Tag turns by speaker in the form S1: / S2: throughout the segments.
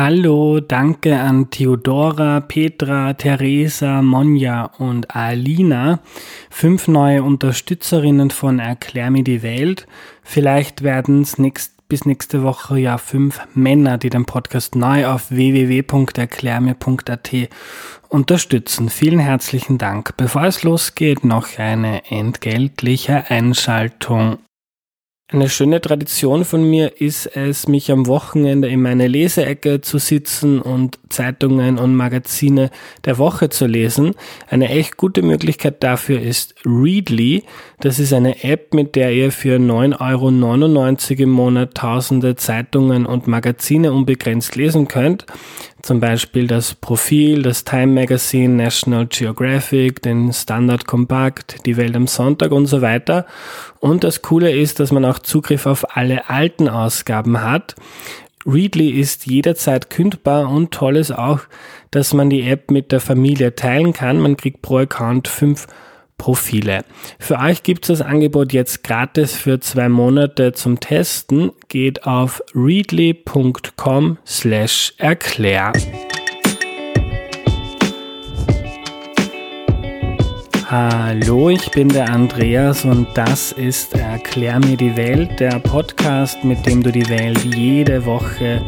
S1: Hallo, danke an Theodora, Petra, Theresa, Monja und Alina, fünf neue Unterstützerinnen von Erklär mir die Welt. Vielleicht werden es nächst, bis nächste Woche ja fünf Männer, die den Podcast neu auf www.erklärmir.at unterstützen. Vielen herzlichen Dank. Bevor es losgeht, noch eine entgeltliche Einschaltung. Eine schöne Tradition von mir ist es, mich am Wochenende in meine Leseecke zu sitzen und Zeitungen und Magazine der Woche zu lesen. Eine echt gute Möglichkeit dafür ist Readly. Das ist eine App, mit der ihr für 9,99 Euro im Monat tausende Zeitungen und Magazine unbegrenzt lesen könnt. Zum Beispiel das Profil, das Time Magazine, National Geographic, den Standard Compact, die Welt am Sonntag und so weiter. Und das Coole ist, dass man auch Zugriff auf alle alten Ausgaben hat. Readly ist jederzeit kündbar und toll ist auch, dass man die App mit der Familie teilen kann. Man kriegt pro Account fünf Profile. Für euch gibt es das Angebot jetzt gratis für zwei Monate zum Testen. Geht auf readly.com slash erklär. Hallo, ich bin der Andreas und das ist Erklär mir die Welt, der Podcast, mit dem du die Welt jede Woche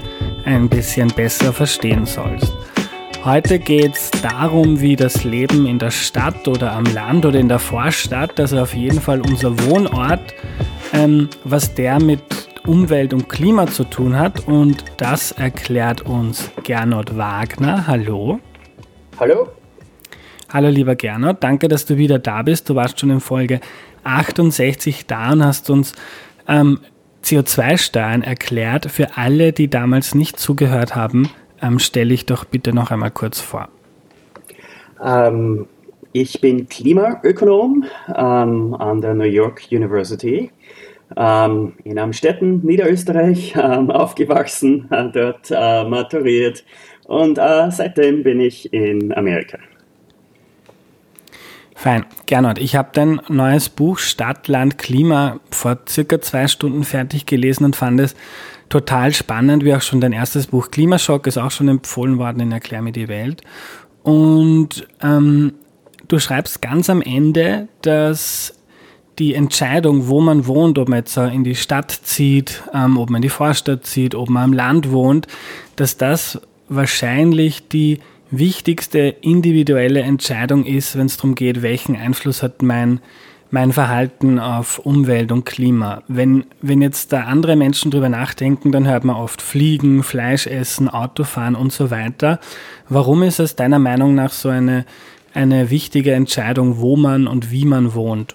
S1: ein bisschen besser verstehen sollst. Heute geht es darum, wie das Leben in der Stadt oder am Land oder in der Vorstadt, also auf jeden Fall unser Wohnort, ähm, was der mit Umwelt und Klima zu tun hat. Und das erklärt uns Gernot Wagner. Hallo.
S2: Hallo.
S1: Hallo lieber Gernot, danke, dass du wieder da bist. Du warst schon in Folge 68 da und hast uns ähm, CO2-Steuern erklärt. Für alle, die damals nicht zugehört haben, ähm, stelle ich doch bitte noch einmal kurz vor.
S2: Ähm, ich bin Klimaökonom ähm, an der New York University ähm, in Amstetten, Niederösterreich, ähm, aufgewachsen, äh, dort äh, maturiert und äh, seitdem bin ich in Amerika.
S1: Fein. Gernot, ich habe dein neues Buch Stadt, Land, Klima vor circa zwei Stunden fertig gelesen und fand es total spannend, wie auch schon dein erstes Buch Klimaschock ist auch schon empfohlen worden in Erklär mir die Welt. Und ähm, du schreibst ganz am Ende, dass die Entscheidung, wo man wohnt, ob man jetzt in die Stadt zieht, ähm, ob man in die Vorstadt zieht, ob man am Land wohnt, dass das wahrscheinlich die wichtigste individuelle Entscheidung ist, wenn es darum geht, welchen Einfluss hat mein mein Verhalten auf Umwelt und Klima. Wenn, wenn jetzt da andere Menschen drüber nachdenken, dann hört man oft Fliegen, Fleisch essen, Autofahren und so weiter. Warum ist es deiner Meinung nach so eine, eine wichtige Entscheidung, wo man und wie man wohnt?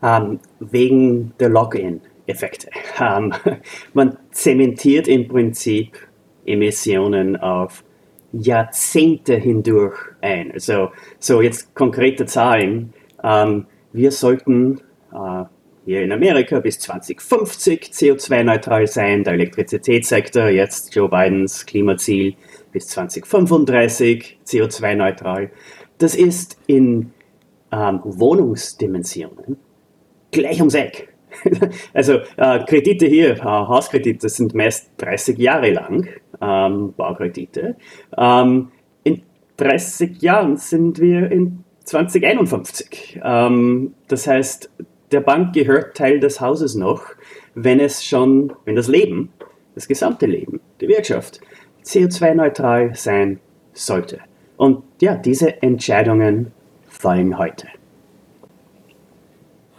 S2: Um, ähm, wegen der Login-Effekte. Um, ähm, man zementiert im Prinzip Emissionen auf Jahrzehnte hindurch ein. Also, so jetzt konkrete Zahlen. Ähm, wir sollten äh, hier in Amerika bis 2050 CO2-neutral sein. Der Elektrizitätssektor, jetzt Joe Bidens Klimaziel bis 2035 CO2-neutral. Das ist in ähm, Wohnungsdimensionen gleich ums Eck. also äh, Kredite hier, äh, Hauskredite sind meist 30 Jahre lang, ähm, Baukredite. Ähm, in 30 Jahren sind wir in 2051. Ähm, das heißt, der Bank gehört Teil des Hauses noch, wenn es schon, wenn das Leben, das gesamte Leben, die Wirtschaft CO2-neutral sein sollte. Und ja, diese Entscheidungen fallen heute.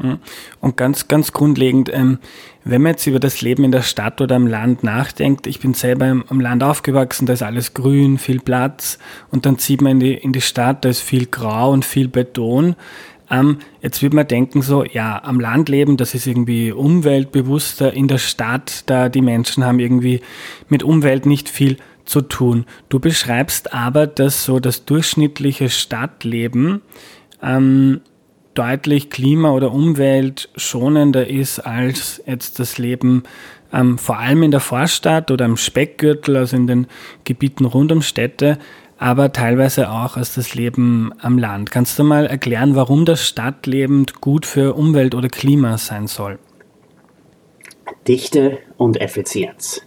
S1: Hm. Und ganz, ganz grundlegend, ähm, wenn man jetzt über das Leben in der Stadt oder im Land nachdenkt, ich bin selber im, Land aufgewachsen, da ist alles grün, viel Platz und dann zieht man in die, in die Stadt, da ist viel Grau und viel Beton. Ähm, jetzt wird man denken so, ja, am Land leben, das ist irgendwie umweltbewusster, in der Stadt, da die Menschen haben irgendwie mit Umwelt nicht viel zu tun. Du beschreibst aber, dass so das durchschnittliche Stadtleben ähm, deutlich klima- oder umweltschonender ist als jetzt das Leben ähm, vor allem in der Vorstadt oder im Speckgürtel, also in den Gebieten rund um Städte, aber teilweise auch als das Leben am Land. Kannst du mal erklären, warum das Stadtleben gut für Umwelt oder Klima sein soll?
S2: Dichte und Effizienz.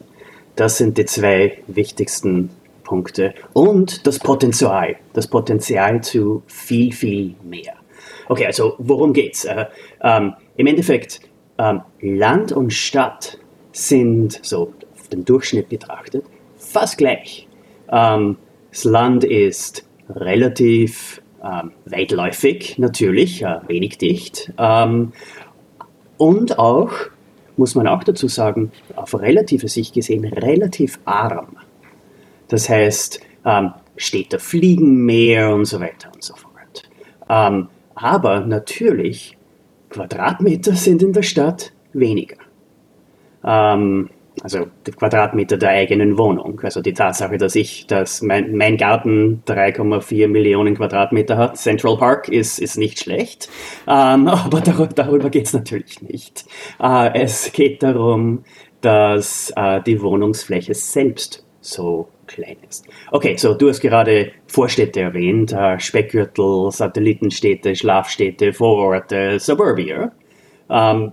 S2: das sind die zwei wichtigsten Punkte. Und das Potenzial. Das Potenzial zu viel, viel mehr. Okay, also worum geht's? Äh, ähm, Im Endeffekt, ähm, Land und Stadt sind so auf den Durchschnitt betrachtet fast gleich. Ähm, das Land ist relativ ähm, weitläufig, natürlich, äh, wenig dicht. Ähm, und auch, muss man auch dazu sagen, auf relative Sicht gesehen, relativ arm. Das heißt, ähm, Städte fliegen mehr und so weiter und so fort. Ähm, aber natürlich, Quadratmeter sind in der Stadt weniger. Ähm, also die Quadratmeter der eigenen Wohnung. Also die Tatsache, dass ich, dass mein, mein Garten 3,4 Millionen Quadratmeter hat, Central Park, ist, ist nicht schlecht. Ähm, aber dar darüber geht es natürlich nicht. Äh, es geht darum, dass äh, die Wohnungsfläche selbst so klein ist. Okay, so du hast gerade Vorstädte erwähnt, äh, Speckgürtel, Satellitenstädte, Schlafstädte, Vororte, Suburbia. Ähm,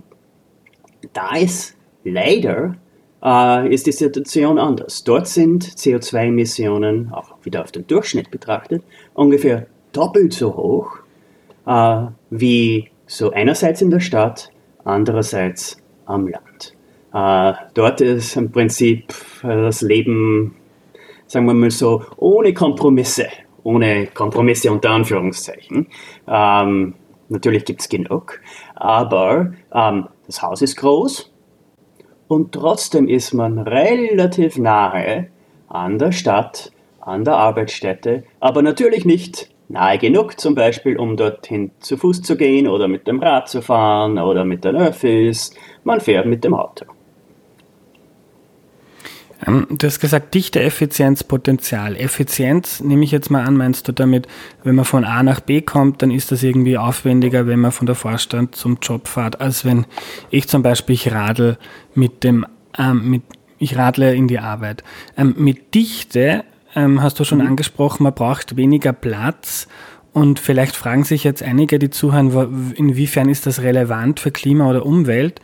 S2: da ist leider äh, ist die Situation anders. Dort sind CO2-Emissionen, auch wieder auf den Durchschnitt betrachtet, ungefähr doppelt so hoch äh, wie so einerseits in der Stadt, andererseits am Land. Äh, dort ist im Prinzip das Leben, sagen wir mal so, ohne Kompromisse, ohne Kompromisse unter Anführungszeichen. Ähm, natürlich gibt es genug, aber ähm, das Haus ist groß, und trotzdem ist man relativ nahe an der Stadt, an der Arbeitsstätte, aber natürlich nicht nahe genug, zum Beispiel, um dorthin zu Fuß zu gehen oder mit dem Rad zu fahren oder mit den Öffis. Man fährt mit dem Auto.
S1: Ähm, du hast gesagt, Dichte, Effizienz, Potenzial. Effizienz, nehme ich jetzt mal an, meinst du damit, wenn man von A nach B kommt, dann ist das irgendwie aufwendiger, wenn man von der Vorstand zum Job fährt, als wenn ich zum Beispiel ich radel mit dem, ähm, mit, ich radle in die Arbeit. Ähm, mit Dichte ähm, hast du schon mhm. angesprochen, man braucht weniger Platz. Und vielleicht fragen sich jetzt einige, die zuhören, inwiefern ist das relevant für Klima oder Umwelt?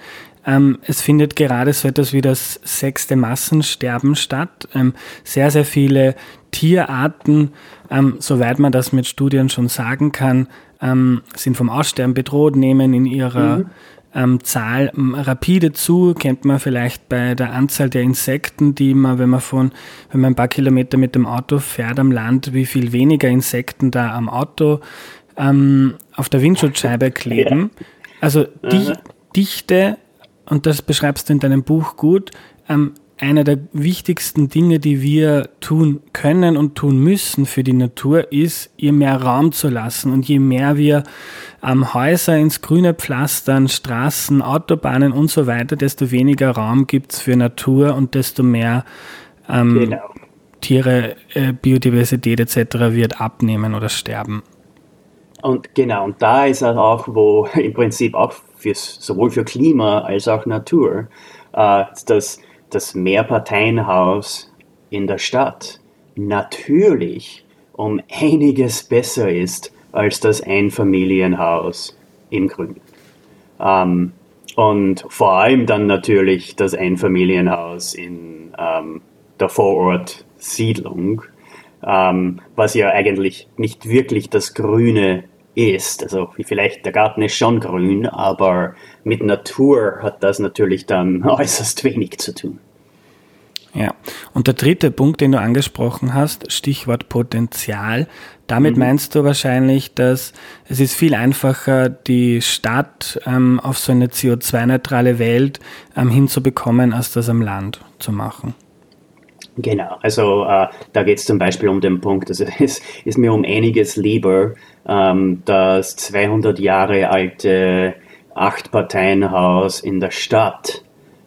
S1: Ähm, es findet gerade so etwas wie das sechste Massensterben statt. Ähm, sehr, sehr viele Tierarten, ähm, soweit man das mit Studien schon sagen kann, ähm, sind vom Aussterben bedroht, nehmen in ihrer mhm. Ähm, Zahl ähm, rapide zu, kennt man vielleicht bei der Anzahl der Insekten, die man, wenn man von, wenn man ein paar Kilometer mit dem Auto fährt am Land, wie viel weniger Insekten da am Auto auf der Windschutzscheibe kleben. Also die Dichte und das beschreibst du in deinem Buch gut, ähm, einer der wichtigsten Dinge, die wir tun können und tun müssen für die Natur, ist, ihr mehr Raum zu lassen. Und je mehr wir ähm, Häuser ins Grüne pflastern, Straßen, Autobahnen und so weiter, desto weniger Raum gibt's für Natur und desto mehr ähm, genau. Tiere, äh, Biodiversität etc. wird abnehmen oder sterben.
S2: Und genau, und da ist auch, wo im Prinzip auch fürs, sowohl für Klima als auch Natur, äh, das, das Mehrparteienhaus in der Stadt natürlich um einiges besser ist als das Einfamilienhaus im Grün. Ähm, und vor allem dann natürlich das Einfamilienhaus in ähm, der Vorortsiedlung, ähm, was ja eigentlich nicht wirklich das Grüne ist. Also vielleicht der Garten ist schon grün, aber mit Natur hat das natürlich dann äußerst wenig zu tun.
S1: Ja, und der dritte Punkt, den du angesprochen hast, Stichwort Potenzial. Damit mhm. meinst du wahrscheinlich, dass es ist viel einfacher, die Stadt ähm, auf so eine CO2-neutrale Welt ähm, hinzubekommen, als das am Land zu machen.
S2: Genau, also äh, da geht es zum Beispiel um den Punkt, also es ist mir um einiges lieber, ähm, das 200 Jahre alte Acht-Parteien-Haus in der Stadt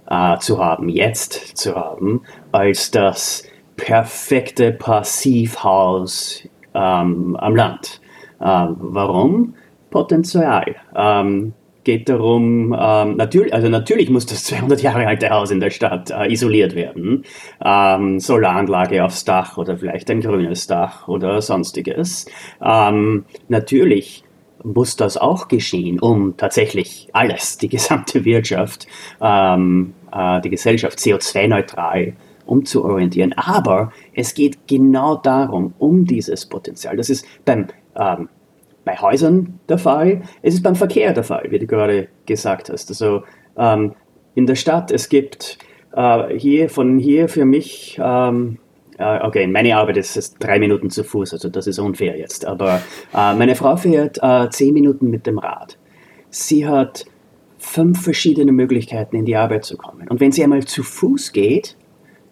S2: äh, zu haben, jetzt zu haben, als das perfekte Passivhaus ähm, am Land. Ähm, warum? Potenzial. Ähm, geht darum, ähm, natürlich, also natürlich muss das 200 Jahre alte Haus in der Stadt äh, isoliert werden. Ähm, Solaranlage aufs Dach oder vielleicht ein grünes Dach oder sonstiges. Ähm, natürlich muss das auch geschehen, um tatsächlich alles, die gesamte Wirtschaft, ähm, äh, die Gesellschaft CO2-neutral umzuorientieren. Aber es geht genau darum, um dieses Potenzial. Das ist beim, ähm, bei Häusern der Fall, es ist beim Verkehr der Fall, wie du gerade gesagt hast. Also ähm, in der Stadt, es gibt äh, hier von hier für mich ähm, äh, okay, meine Arbeit ist, ist drei Minuten zu Fuß, also das ist unfair jetzt. Aber äh, meine Frau fährt äh, zehn Minuten mit dem Rad. Sie hat fünf verschiedene Möglichkeiten, in die Arbeit zu kommen. Und wenn sie einmal zu Fuß geht,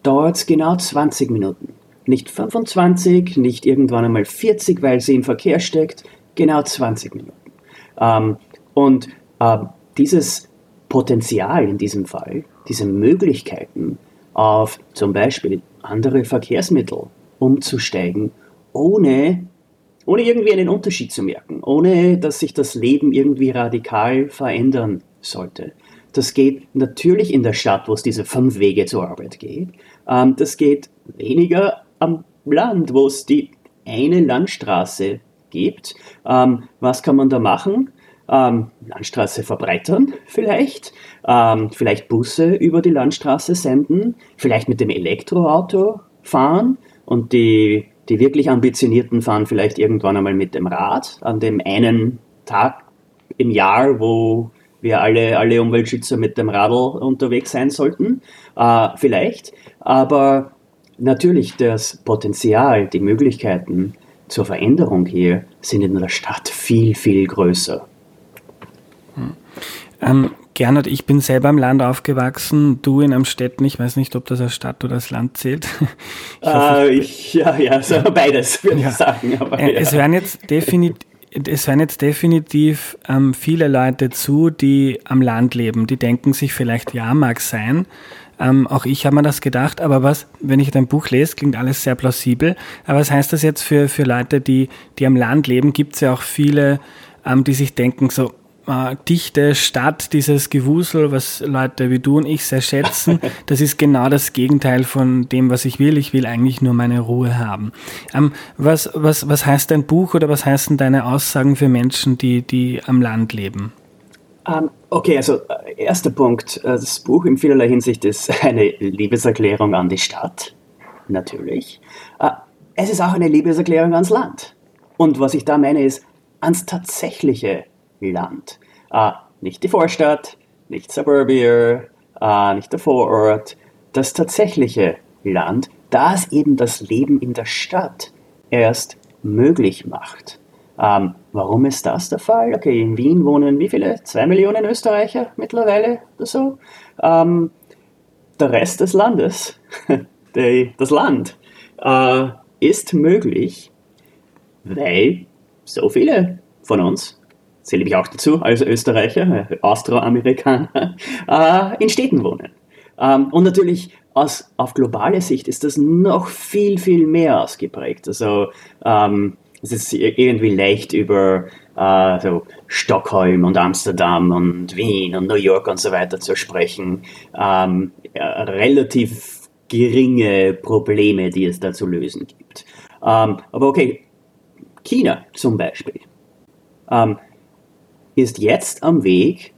S2: dauert es genau 20 Minuten. Nicht 25, nicht irgendwann einmal 40, weil sie im Verkehr steckt, genau 20 Minuten. Ähm, und äh, dieses Potenzial in diesem Fall, diese Möglichkeiten auf zum Beispiel andere Verkehrsmittel umzusteigen, ohne, ohne irgendwie einen Unterschied zu merken, ohne dass sich das Leben irgendwie radikal verändern sollte. Das geht natürlich in der Stadt, wo es diese fünf Wege zur Arbeit geht. Ähm, das geht weniger am Land, wo es die eine Landstraße gibt. Ähm, was kann man da machen? Ähm, Landstraße verbreitern vielleicht, ähm, vielleicht Busse über die Landstraße senden, vielleicht mit dem Elektroauto fahren. Und die, die wirklich ambitionierten fahren vielleicht irgendwann einmal mit dem Rad an dem einen Tag im Jahr, wo wir alle, alle Umweltschützer mit dem Radl unterwegs sein sollten, äh, vielleicht, aber natürlich das Potenzial, die Möglichkeiten zur Veränderung hier sind in der Stadt viel, viel größer.
S1: Ähm, Gernot, ich bin selber im Land aufgewachsen, du in einem Städten. Ich weiß nicht, ob das als Stadt oder als Land zählt.
S2: Ich hoffe, uh, ich, ja, ja, so beides würde ja. ich sagen.
S1: Aber, äh, ja. Es werden jetzt definitiv es hören jetzt definitiv ähm, viele Leute zu, die am Land leben. Die denken sich vielleicht, ja, mag sein. Ähm, auch ich habe mir das gedacht. Aber was, wenn ich dein Buch lese, klingt alles sehr plausibel. Aber was heißt das jetzt für, für Leute, die, die am Land leben? Gibt es ja auch viele, ähm, die sich denken, so, äh, dichte Stadt, dieses Gewusel, was Leute wie du und ich sehr schätzen, das ist genau das Gegenteil von dem, was ich will. Ich will eigentlich nur meine Ruhe haben. Ähm, was, was, was heißt dein Buch oder was heißen deine Aussagen für Menschen, die, die am Land leben?
S2: Um, ähm, okay, also äh, erster Punkt. Äh, das Buch in vielerlei Hinsicht ist eine Liebeserklärung an die Stadt, natürlich. Uh, es ist auch eine Liebeserklärung ans Land. Und was ich da meine ist, ans tatsächliche Land. Äh, nicht die Vorstadt, nicht Suburbia, äh, nicht der Vorort, das tatsächliche Land, das eben das Leben in der Stadt erst möglich macht. Ähm, warum ist das der Fall? Okay, in Wien wohnen wie viele? Zwei Millionen Österreicher mittlerweile oder so. Ähm, der Rest des Landes, die, das Land, äh, ist möglich, weil so viele von uns zähle ich auch dazu als Österreicher, Austroamerikaner, äh, in Städten wohnen. Ähm, und natürlich aus, auf globale Sicht ist das noch viel, viel mehr ausgeprägt. Also ähm, es ist irgendwie leicht über äh, so Stockholm und Amsterdam und Wien und New York und so weiter zu sprechen. Ähm, ja, relativ geringe Probleme, die es da zu lösen gibt. Ähm, aber okay, China zum Beispiel. Ähm, ist jetzt am Weg,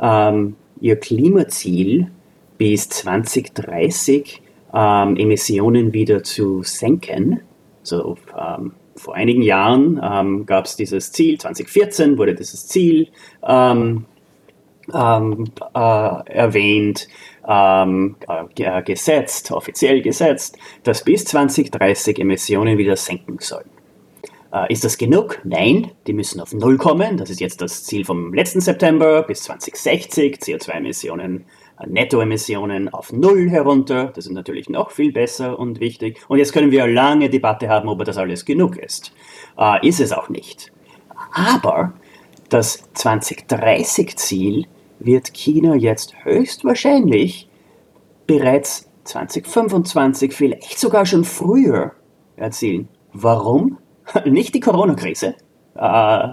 S2: ähm, ihr Klimaziel bis 2030 ähm, Emissionen wieder zu senken. So, ähm, vor einigen Jahren ähm, gab es dieses Ziel, 2014 wurde dieses Ziel ähm, ähm, äh, erwähnt, äh, gesetzt, offiziell gesetzt, dass bis 2030 Emissionen wieder senken sollen. Äh, ist das genug? Nein, die müssen auf Null kommen. Das ist jetzt das Ziel vom letzten September bis 2060. CO2-Emissionen, äh, Nettoemissionen auf Null herunter. Das ist natürlich noch viel besser und wichtig. Und jetzt können wir eine lange Debatte haben, ob das alles genug ist. Äh, ist es auch nicht. Aber das 2030-Ziel wird China jetzt höchstwahrscheinlich bereits 2025, vielleicht sogar schon früher erzielen. Warum? nicht die Corona-Krise, äh,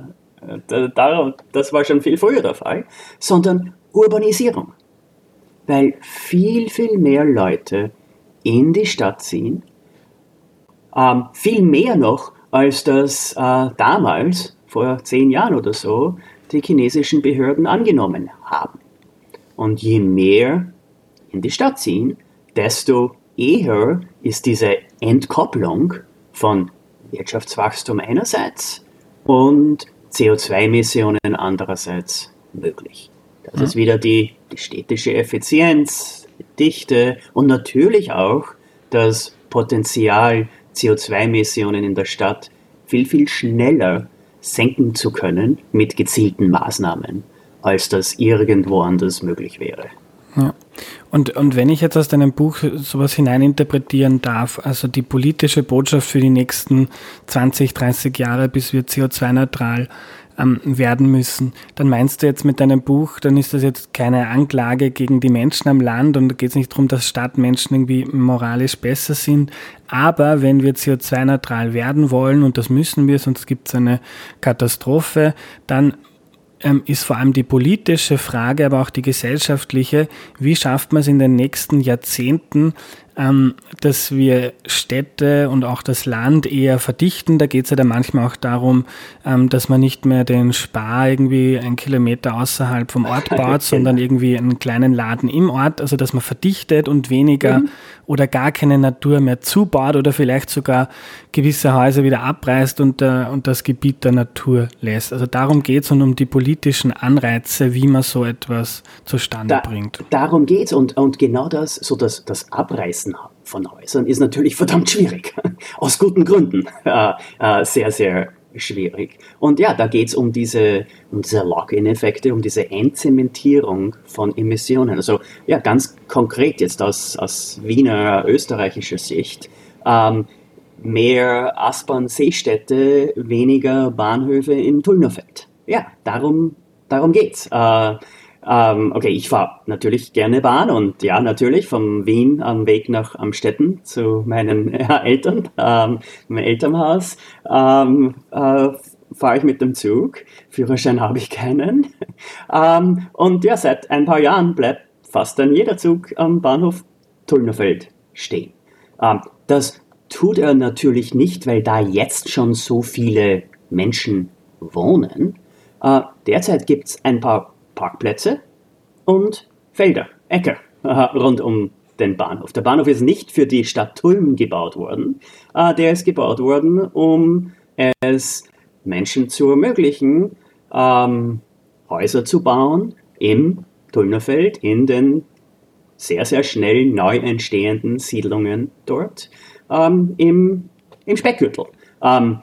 S2: das war schon viel früher der Fall, sondern Urbanisierung. Weil viel, viel mehr Leute in die Stadt ziehen, ähm, viel mehr noch, als das äh, damals, vor zehn Jahren oder so, die chinesischen Behörden angenommen haben. Und je mehr in die Stadt ziehen, desto eher ist diese Entkopplung von Wirtschaftswachstum einerseits und CO2-Emissionen andererseits möglich. Das mhm. ist wieder die, die städtische Effizienz, Dichte und natürlich auch das Potenzial, CO2-Emissionen in der Stadt viel, viel schneller senken zu können mit gezielten Maßnahmen, als das irgendwo anders möglich wäre.
S1: Ja. Und, und wenn ich jetzt aus deinem Buch sowas hineininterpretieren darf, also die politische Botschaft für die nächsten 20, 30 Jahre, bis wir CO2-neutral ähm, werden müssen, dann meinst du jetzt mit deinem Buch, dann ist das jetzt keine Anklage gegen die Menschen am Land und da geht es nicht darum, dass Stadtmenschen irgendwie moralisch besser sind. Aber wenn wir CO2-neutral werden wollen, und das müssen wir, sonst gibt es eine Katastrophe, dann ähm, ist vor allem die politische Frage, aber auch die gesellschaftliche, wie schafft man es in den nächsten Jahrzehnten, ähm, dass wir Städte und auch das Land eher verdichten. Da geht es ja dann manchmal auch darum, ähm, dass man nicht mehr den Spar irgendwie einen Kilometer außerhalb vom Ort baut, sondern irgendwie einen kleinen Laden im Ort, also dass man verdichtet und weniger mhm. oder gar keine Natur mehr zubaut oder vielleicht sogar gewisse Häuser wieder abreißt und, äh, und das Gebiet der Natur lässt. Also darum geht es und um die politischen Anreize, wie man so etwas zustande da, bringt.
S2: Darum geht es und, und genau das, so das, das Abreißen Meisten von Häusern ist natürlich verdammt schwierig. Aus guten Gründen. Äh, äh, sehr, sehr schwierig. Und ja, da geht es um diese, um diese Lock-in-Effekte, um diese Entzementierung von Emissionen. Also ja, ganz konkret jetzt aus, aus Wiener österreichischer Sicht. Ähm, mehr Aspern-Seestädte, weniger Bahnhöfe in Tullnerfeld. Ja, darum, darum geht's. Äh, ähm, okay, ich fahre natürlich gerne Bahn und ja, natürlich vom Wien am Weg nach Amstetten zu meinen äh, Eltern, ähm, meinem Elternhaus, ähm, äh, fahre ich mit dem Zug. Führerschein habe ich keinen. ähm, und ja, seit ein paar Jahren bleibt fast dann jeder Zug am Bahnhof Tullnerfeld stehen. Ähm, das tut er natürlich nicht, weil da jetzt schon so viele Menschen wohnen. Äh, derzeit gibt es ein paar Parkplätze und Felder, Äcker rund um den Bahnhof. Der Bahnhof ist nicht für die Stadt Tulln gebaut worden. Äh, der ist gebaut worden, um es Menschen zu ermöglichen, ähm, Häuser zu bauen im Tullnerfeld, in den sehr, sehr schnell neu entstehenden Siedlungen dort ähm, im, Speckgürtel. Ähm,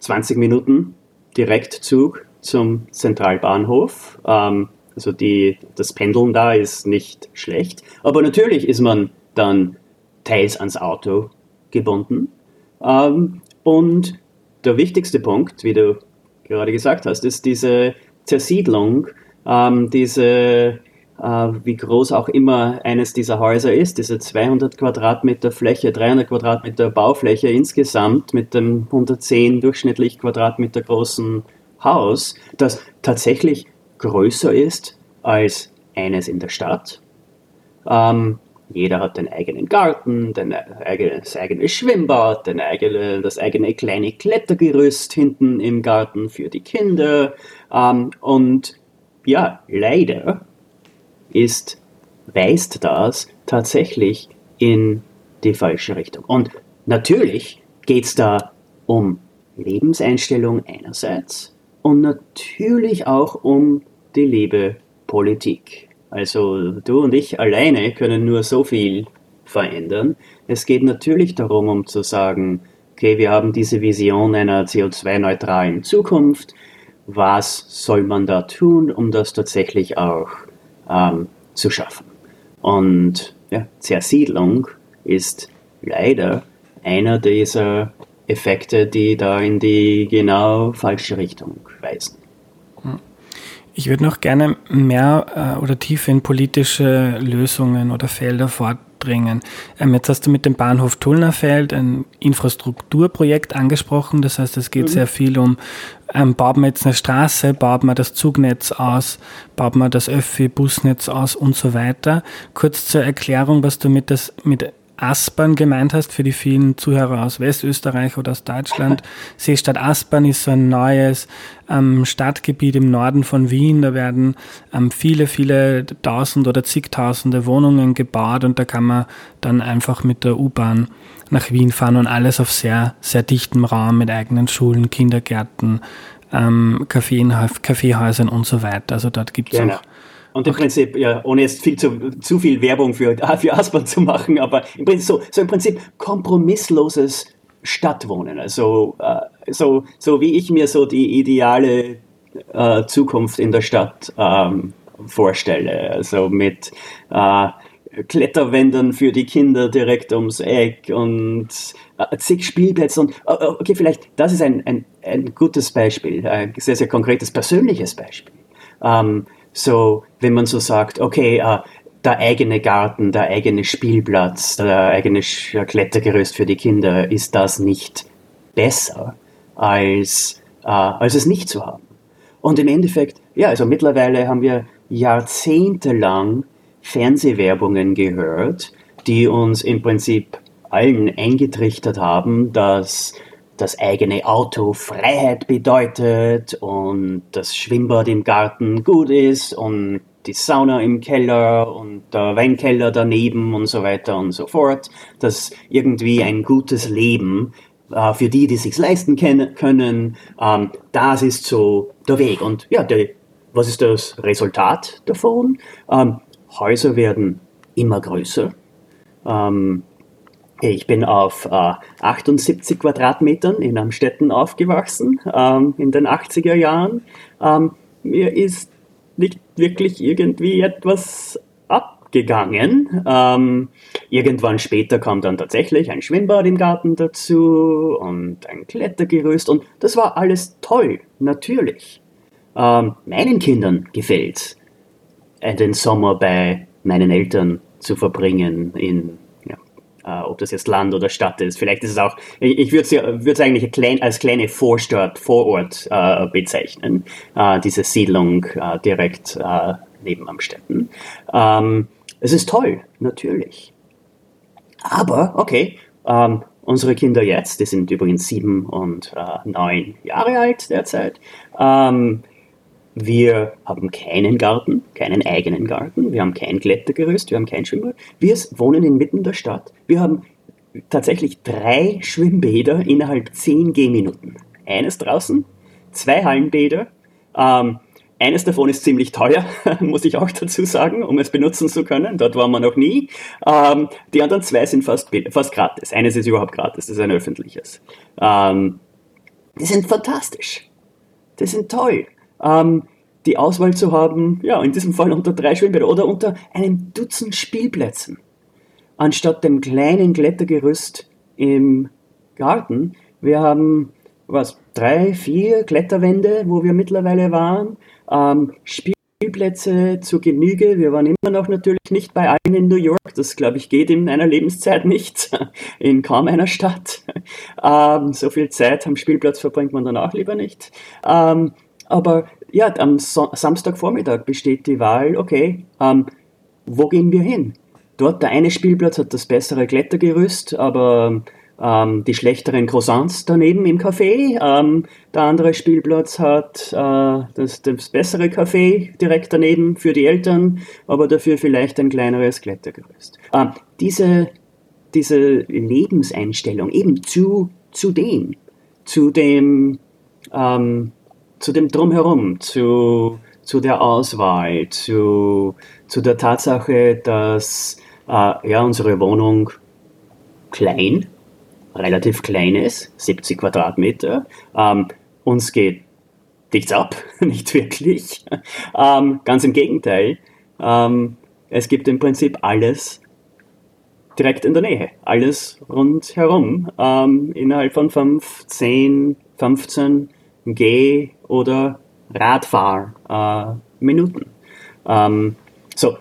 S2: 20 Minuten Direktzug zum Zentralbahnhof. Ähm, also die, das Pendeln da ist nicht schlecht. Aber natürlich ist man dann teils ans Auto gebunden. Ähm, und der wichtigste Punkt, wie du gerade gesagt hast, ist diese Zersiedlung, ähm, diese, äh, wie groß auch immer eines dieser Häuser ist, diese 200 Quadratmeter Fläche, 300 Quadratmeter Baufläche insgesamt mit dem 110 durchschnittlich Quadratmeter großen Haus, das tatsächlich größer ist als eines in der Stadt. Ähm, jeder hat den eigenen Garten, den das eigene Schwimmbad, den eigene, das eigene kleine Klettergerüst hinten im Garten für die Kinder. Ähm, und ja, leider ist, weist das tatsächlich in die falsche Richtung. Und natürlich geht es da um Lebenseinstellung einerseits und natürlich auch um die liebe Politik. Also du und ich alleine können nur so viel verändern. Es geht natürlich darum, um zu sagen, okay, wir haben diese Vision einer CO2-neutralen Zukunft. Was soll man da tun, um das tatsächlich auch ähm, zu schaffen? Und ja, Zersiedlung ist leider einer dieser Effekte, die da in die genau falsche Richtung weisen.
S1: Ich würde noch gerne mehr äh, oder tiefer in politische Lösungen oder Felder vordringen. Ähm, jetzt hast du mit dem Bahnhof Tullnerfeld ein Infrastrukturprojekt angesprochen. Das heißt, es geht mhm. sehr viel um, ähm, baut man jetzt eine Straße, baut man das Zugnetz aus, baut man das Öffi-Busnetz aus und so weiter. Kurz zur Erklärung, was du mit, das, mit Aspern gemeint hast für die vielen Zuhörer aus Westösterreich oder aus Deutschland. Seestadt Aspern ist so ein neues ähm, Stadtgebiet im Norden von Wien. Da werden ähm, viele, viele tausend oder zigtausende Wohnungen gebaut und da kann man dann einfach mit der U-Bahn nach Wien fahren und alles auf sehr, sehr dichtem Raum mit eigenen Schulen, Kindergärten, ähm, Kaffeehäusern und so weiter. Also dort gibt es genau. auch
S2: und im okay. Prinzip, ja, ohne jetzt viel zu, zu viel Werbung für, für Aspern zu machen, aber im Prinzip so, so im Prinzip kompromissloses Stadtwohnen. Also äh, so, so wie ich mir so die ideale äh, Zukunft in der Stadt ähm, vorstelle. Also mit äh, Kletterwänden für die Kinder direkt ums Eck und äh, zig Spielplätze. Und, äh, okay, vielleicht, das ist ein, ein, ein gutes Beispiel, ein sehr, sehr konkretes, persönliches Beispiel. Ähm, so, wenn man so sagt, okay, uh, der eigene Garten, der eigene Spielplatz, der eigene Klettergerüst für die Kinder, ist das nicht besser, als, uh, als es nicht zu haben? Und im Endeffekt, ja, also mittlerweile haben wir jahrzehntelang Fernsehwerbungen gehört, die uns im Prinzip allen eingetrichtert haben, dass das eigene Auto Freiheit bedeutet und das Schwimmbad im Garten gut ist und die Sauna im Keller und der Weinkeller daneben und so weiter und so fort, dass irgendwie ein gutes Leben äh, für die, die sich leisten können, ähm, das ist so der Weg. Und ja, der, was ist das Resultat davon? Ähm, Häuser werden immer größer. Ähm, ich bin auf äh, 78 Quadratmetern in Amstetten aufgewachsen, ähm, in den 80er Jahren. Ähm, mir ist nicht wirklich irgendwie etwas abgegangen. Ähm, irgendwann später kam dann tatsächlich ein Schwimmbad im Garten dazu und ein Klettergerüst und das war alles toll, natürlich. Ähm, meinen Kindern gefällt äh, den Sommer bei meinen Eltern zu verbringen in äh, ob das jetzt Land oder Stadt ist. Vielleicht ist es auch, ich, ich würde es eigentlich klein, als kleine Vorstadt, Vorort äh, bezeichnen, äh, diese Siedlung äh, direkt äh, neben Amstetten. Ähm, es ist toll, natürlich. Aber, okay, ähm, unsere Kinder jetzt, die sind übrigens sieben und äh, neun Jahre alt derzeit, ähm, wir haben keinen Garten, keinen eigenen Garten. Wir haben kein Klettergerüst, wir haben kein Schwimmbad. Wir wohnen inmitten der Stadt. Wir haben tatsächlich drei Schwimmbäder innerhalb zehn Gehminuten. Eines draußen, zwei Hallenbäder. Ähm, eines davon ist ziemlich teuer, muss ich auch dazu sagen, um es benutzen zu können. Dort waren wir noch nie. Ähm, die anderen zwei sind fast, fast gratis. Eines ist überhaupt gratis, das ist ein öffentliches. Ähm, die sind fantastisch. Die sind toll ähm, die Auswahl zu haben, ja, in diesem Fall unter drei Schwimmbädern oder unter einem Dutzend Spielplätzen. Anstatt dem kleinen Klettergerüst im Garten. Wir haben, was, drei, vier Kletterwände, wo wir mittlerweile waren. Ähm, Spielplätze zu Genüge. Wir waren immer noch natürlich nicht bei allen in New York. Das, glaube ich, geht in einer Lebenszeit nicht. In kaum einer Stadt. Ähm, so viel Zeit am Spielplatz verbringt man dann auch lieber nicht. Ähm, aber ja, am so Samstagvormittag besteht die Wahl, okay, ähm, wo gehen wir hin? Dort der eine Spielplatz hat das bessere Klettergerüst, aber ähm, die schlechteren Croissants daneben im Café. Ähm, der andere Spielplatz hat äh, das, das, bessere Café direkt daneben für die Eltern, aber dafür vielleicht ein kleineres Klettergerüst. Ähm, diese, diese Lebenseinstellung eben zu, zu dem, zu dem, ähm, zu dem Drumherum, zu, zu der Auswahl, zu, zu der Tatsache, dass äh, ja, unsere Wohnung klein, relativ klein ist, 70 Quadratmeter. Ähm, uns geht nichts ab, nicht wirklich. Ähm, ganz im Gegenteil. Ähm, es gibt im Prinzip alles direkt in der Nähe, alles rundherum, ähm, innerhalb von 5, 10, 15 Geh- oder Radfahrminuten. Äh, ähm, so,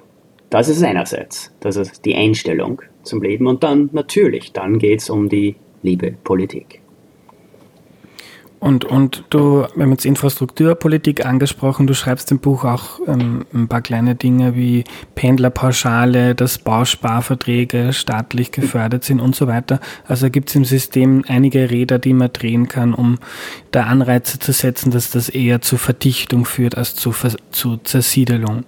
S2: das ist einerseits, das ist die Einstellung zum Leben und dann natürlich, dann geht es um die liebe Politik.
S1: Und, und du, wir haben jetzt Infrastrukturpolitik angesprochen, du schreibst im Buch auch ähm, ein paar kleine Dinge wie Pendlerpauschale, dass Bausparverträge staatlich gefördert sind und so weiter. Also gibt es im System einige Räder, die man drehen kann, um da Anreize zu setzen, dass das eher zu Verdichtung führt als zu, zu Zersiedelung.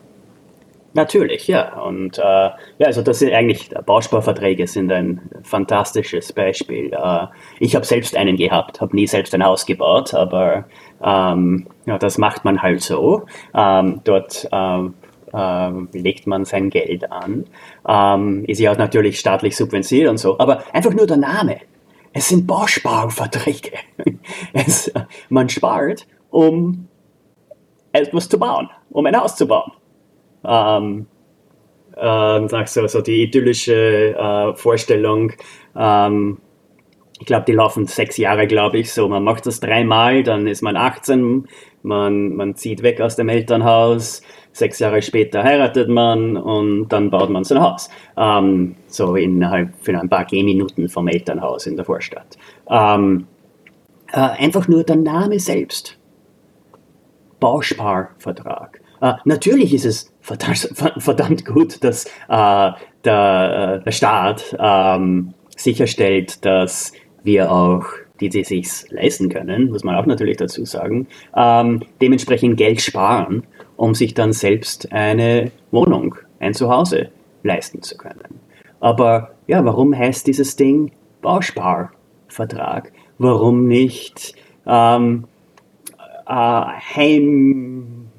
S2: Natürlich, ja. Und äh, ja, also das sind eigentlich Bausparverträge sind ein fantastisches Beispiel. Äh, ich habe selbst einen gehabt, habe nie selbst ein Haus gebaut, aber ähm, ja, das macht man halt so. Ähm, dort ähm, ähm, legt man sein Geld an, ähm, ist ja auch natürlich staatlich subventioniert und so, aber einfach nur der Name. Es sind Bausparverträge. es, man spart, um etwas zu bauen, um ein Haus zu bauen ähm, äh, so, so die idyllische äh, Vorstellung. Ähm, ich glaube, die laufen sechs Jahre, glaube ich, so. Man macht das dreimal, dann ist man 18, man, man zieht weg aus dem Elternhaus, sechs Jahre später heiratet man und dann baut man sein Haus. Ähm, so innerhalb von ein paar Gehminuten vom Elternhaus in der Vorstadt. Ähm, äh, einfach nur der Name selbst. Bausparvertrag. Äh, natürlich ist es verdammt, verdammt gut, dass äh, der, äh, der Staat ähm, sicherstellt, dass wir auch die, die sich leisten können, muss man auch natürlich dazu sagen, ähm, dementsprechend Geld sparen, um sich dann selbst eine Wohnung, ein Zuhause leisten zu können. Aber ja, warum heißt dieses Ding Bausparvertrag? Warum nicht ähm, äh, Heim,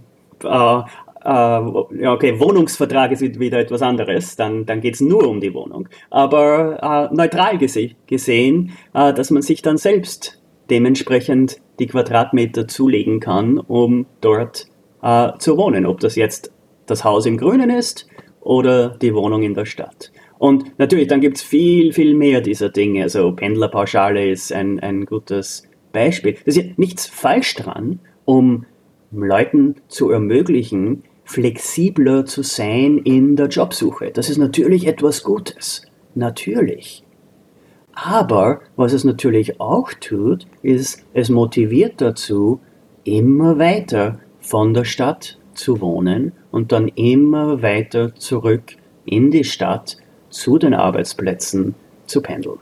S2: äh, ja, okay, Wohnungsvertrag ist wieder etwas anderes, dann, dann geht es nur um die Wohnung. Aber äh, neutral gese gesehen, äh, dass man sich dann selbst dementsprechend die Quadratmeter zulegen kann, um dort äh, zu wohnen. Ob das jetzt das Haus im Grünen ist oder die Wohnung in der Stadt. Und natürlich, dann gibt es viel, viel mehr dieser Dinge. Also Pendlerpauschale ist ein, ein gutes Beispiel. Da ist ja nichts falsch dran, um Leuten zu ermöglichen, flexibler zu sein in der Jobsuche. Das ist natürlich etwas Gutes. Natürlich. Aber was es natürlich auch tut, ist, es motiviert dazu, immer weiter von der Stadt zu wohnen und dann immer weiter zurück in die Stadt zu den Arbeitsplätzen zu pendeln.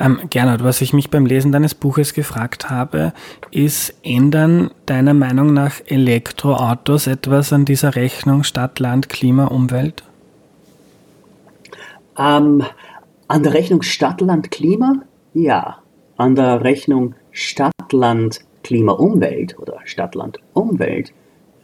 S1: Ähm, Gernot, was ich mich beim Lesen deines Buches gefragt habe, ist, ändern deiner Meinung nach Elektroautos etwas an dieser Rechnung Stadt, Land, Klima, Umwelt?
S2: Ähm, an der Rechnung Stadt, Land, Klima? Ja. An der Rechnung Stadt, Land, Klima, Umwelt oder Stadt, Land, Umwelt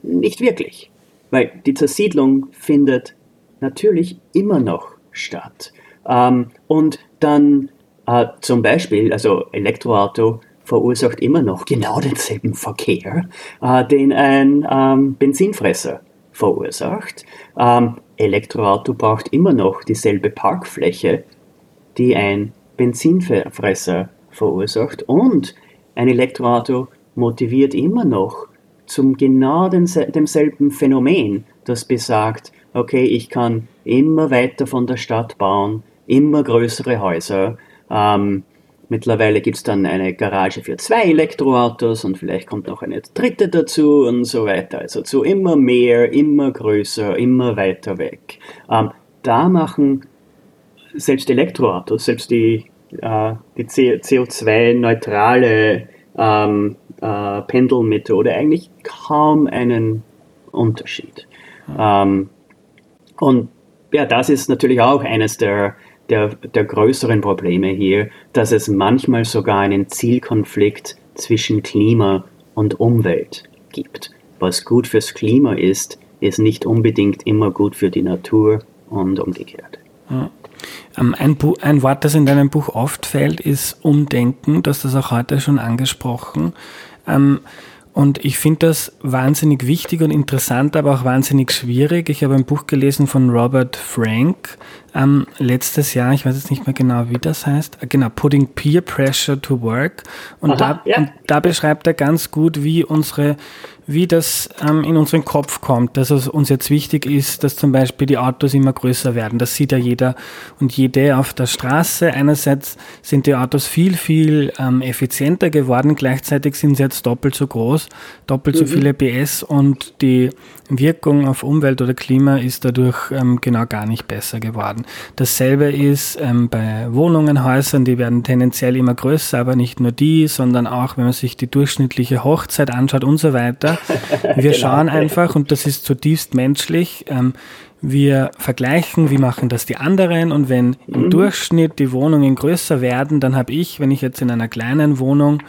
S2: nicht wirklich. Weil die Zersiedlung findet natürlich immer noch statt. Ähm, und dann äh, zum Beispiel, also Elektroauto verursacht immer noch genau denselben Verkehr, äh, den ein ähm, Benzinfresser verursacht. Ähm, Elektroauto braucht immer noch dieselbe Parkfläche, die ein Benzinfresser verursacht. Und ein Elektroauto motiviert immer noch zum genau demselben Phänomen, das besagt, okay, ich kann immer weiter von der Stadt bauen, immer größere Häuser, ähm, mittlerweile gibt es dann eine Garage für zwei Elektroautos und vielleicht kommt noch eine dritte dazu und so weiter. Also zu immer mehr, immer größer, immer weiter weg. Ähm, da machen selbst Elektroautos, selbst die, äh, die CO2-neutrale ähm, äh, Pendelmethode eigentlich kaum einen Unterschied. Ähm, und ja, das ist natürlich auch eines der der, der größeren Probleme hier, dass es manchmal sogar einen Zielkonflikt zwischen Klima und Umwelt gibt. Was gut fürs Klima ist, ist nicht unbedingt immer gut für die Natur und umgekehrt. Ja.
S1: Ähm, ein, ein, Wort, das in deinem Buch oft fällt, ist Umdenken. Du hast das auch heute schon angesprochen. Ähm, und ich finde das wahnsinnig wichtig und interessant, aber auch wahnsinnig schwierig. Ich habe ein Buch gelesen von Robert Frank ähm, letztes Jahr, ich weiß jetzt nicht mehr genau, wie das heißt. Äh, genau, Putting Peer Pressure to Work. Und, Aha, da, ja. und da beschreibt er ganz gut, wie unsere wie das ähm, in unseren Kopf kommt, dass es uns jetzt wichtig ist, dass zum Beispiel die Autos immer größer werden. Das sieht ja jeder und jede auf der Straße. Einerseits sind die Autos viel, viel ähm, effizienter geworden, gleichzeitig sind sie jetzt doppelt so groß, doppelt mhm. so viele PS und die Wirkung auf Umwelt oder Klima ist dadurch ähm, genau gar nicht besser geworden. Dasselbe ist ähm, bei Wohnungen, Häusern, die werden tendenziell immer größer, aber nicht nur die, sondern auch, wenn man sich die durchschnittliche Hochzeit anschaut und so weiter. Wir genau. schauen einfach, und das ist zutiefst menschlich, ähm, wir vergleichen, wie machen das die anderen und wenn im mhm. Durchschnitt die Wohnungen größer werden, dann habe ich, wenn ich jetzt in einer kleinen Wohnung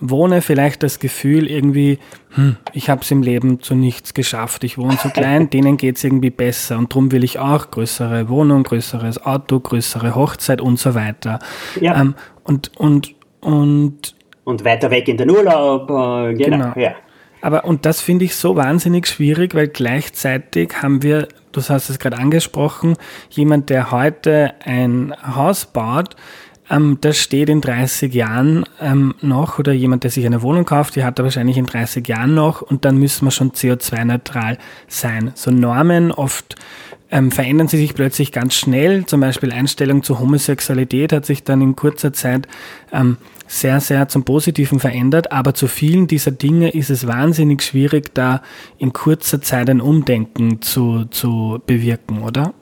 S1: wohne, vielleicht das Gefühl irgendwie, hm, ich habe es im Leben zu nichts geschafft, ich wohne zu klein, denen geht es irgendwie besser und darum will ich auch größere Wohnung, größeres Auto, größere Hochzeit und so weiter. Ja. Ähm, und, und, und,
S2: und weiter weg in den Urlaub, äh, genau. genau. Ja.
S1: Aber und das finde ich so wahnsinnig schwierig, weil gleichzeitig haben wir, du hast es gerade angesprochen, jemand, der heute ein Haus baut, ähm, das steht in 30 Jahren ähm, noch oder jemand, der sich eine Wohnung kauft, die hat er wahrscheinlich in 30 Jahren noch und dann müssen wir schon CO2-neutral sein. So Normen oft ähm, verändern sie sich plötzlich ganz schnell. Zum Beispiel Einstellung zur Homosexualität hat sich dann in kurzer Zeit ähm, sehr, sehr zum Positiven verändert. Aber zu vielen dieser Dinge ist es wahnsinnig schwierig, da in kurzer Zeit ein Umdenken zu, zu bewirken, oder?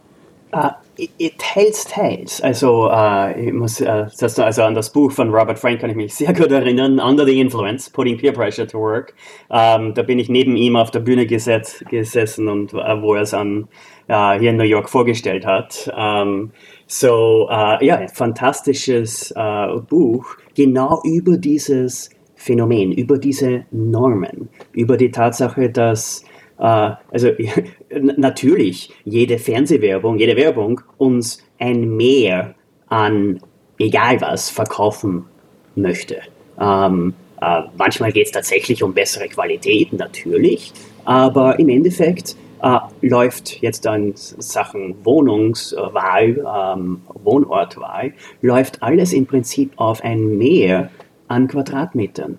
S2: Uh, it, teils, teils. Also, uh, ich muss, uh, also an das Buch von Robert Frank kann ich mich sehr gut erinnern, Under the Influence, Putting Peer Pressure to Work. Um, ähm, da bin ich neben ihm auf der Bühne gesetz, gesessen und wo er es an hier in New York vorgestellt hat. Um, ähm, so, ja, fantastisches Buch, genau über dieses Phänomen, über diese Normen, über die Tatsache, dass äh, also natürlich jede Fernsehwerbung, jede Werbung uns ein Mehr an egal was verkaufen möchte. Ähm, äh, manchmal geht es tatsächlich um bessere Qualität, natürlich, aber im Endeffekt äh, läuft jetzt an Sachen Wohnungswahl, ähm, Wohnortwahl, läuft alles im Prinzip auf ein Mehr an Quadratmetern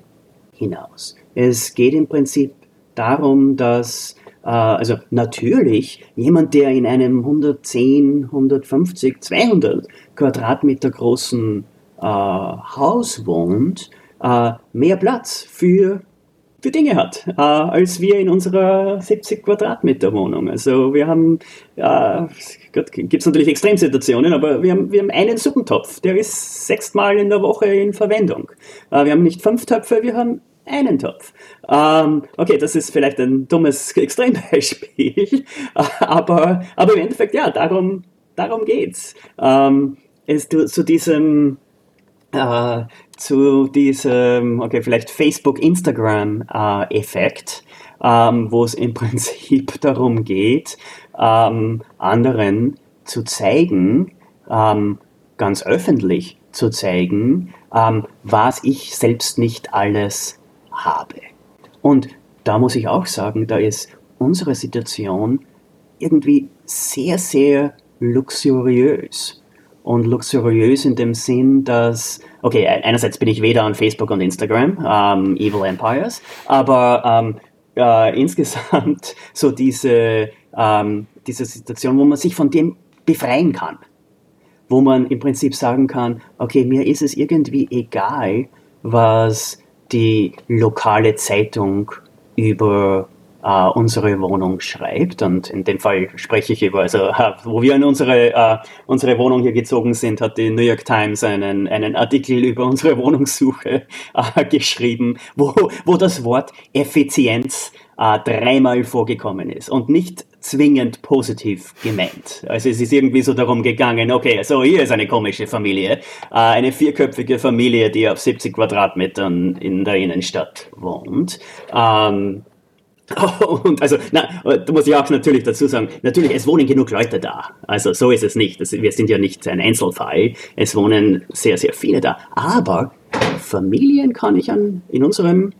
S2: hinaus. Es geht im Prinzip darum, dass äh, also natürlich jemand, der in einem 110, 150, 200 Quadratmeter großen äh, Haus wohnt, äh, mehr Platz für für Dinge hat, äh, als wir in unserer 70 Quadratmeter Wohnung. Also wir haben, äh, gibt es natürlich Extremsituationen, aber wir haben, wir haben einen Suppentopf, der ist sechsmal in der Woche in Verwendung. Äh, wir haben nicht fünf Töpfe, wir haben einen Topf. Ähm, okay, das ist vielleicht ein dummes Extrembeispiel, aber, aber im Endeffekt, ja, darum, darum geht's. Ähm, es zu, zu diesem, äh, zu diesem, okay, vielleicht Facebook, Instagram-Effekt, äh, ähm, wo es im Prinzip darum geht, ähm, anderen zu zeigen, ähm, ganz öffentlich zu zeigen, ähm, was ich selbst nicht alles habe. Und da muss ich auch sagen, da ist unsere Situation irgendwie sehr, sehr luxuriös. Und luxuriös in dem Sinn, dass, okay, einerseits bin ich weder an Facebook und Instagram, ähm, Evil Empires, aber ähm, äh, insgesamt so diese, ähm, diese Situation, wo man sich von dem befreien kann. Wo man im Prinzip sagen kann, okay, mir ist es irgendwie egal, was die lokale Zeitung über äh, unsere Wohnung schreibt. Und in dem Fall spreche ich über, also äh, wo wir in unsere, äh, unsere Wohnung hier gezogen sind, hat die New York Times einen, einen Artikel über unsere Wohnungssuche äh, geschrieben, wo, wo das Wort Effizienz äh, dreimal vorgekommen ist und nicht zwingend positiv gemeint. Also es ist irgendwie so darum gegangen, okay, so hier ist eine komische Familie, eine vierköpfige Familie, die auf 70 Quadratmetern in der Innenstadt wohnt. Ähm, und also, na, da muss ich auch natürlich dazu sagen, natürlich, es wohnen genug Leute da. Also so ist es nicht. Wir sind ja nicht ein Einzelfall. Es wohnen sehr, sehr viele da. Aber Familien kann ich an, in unserem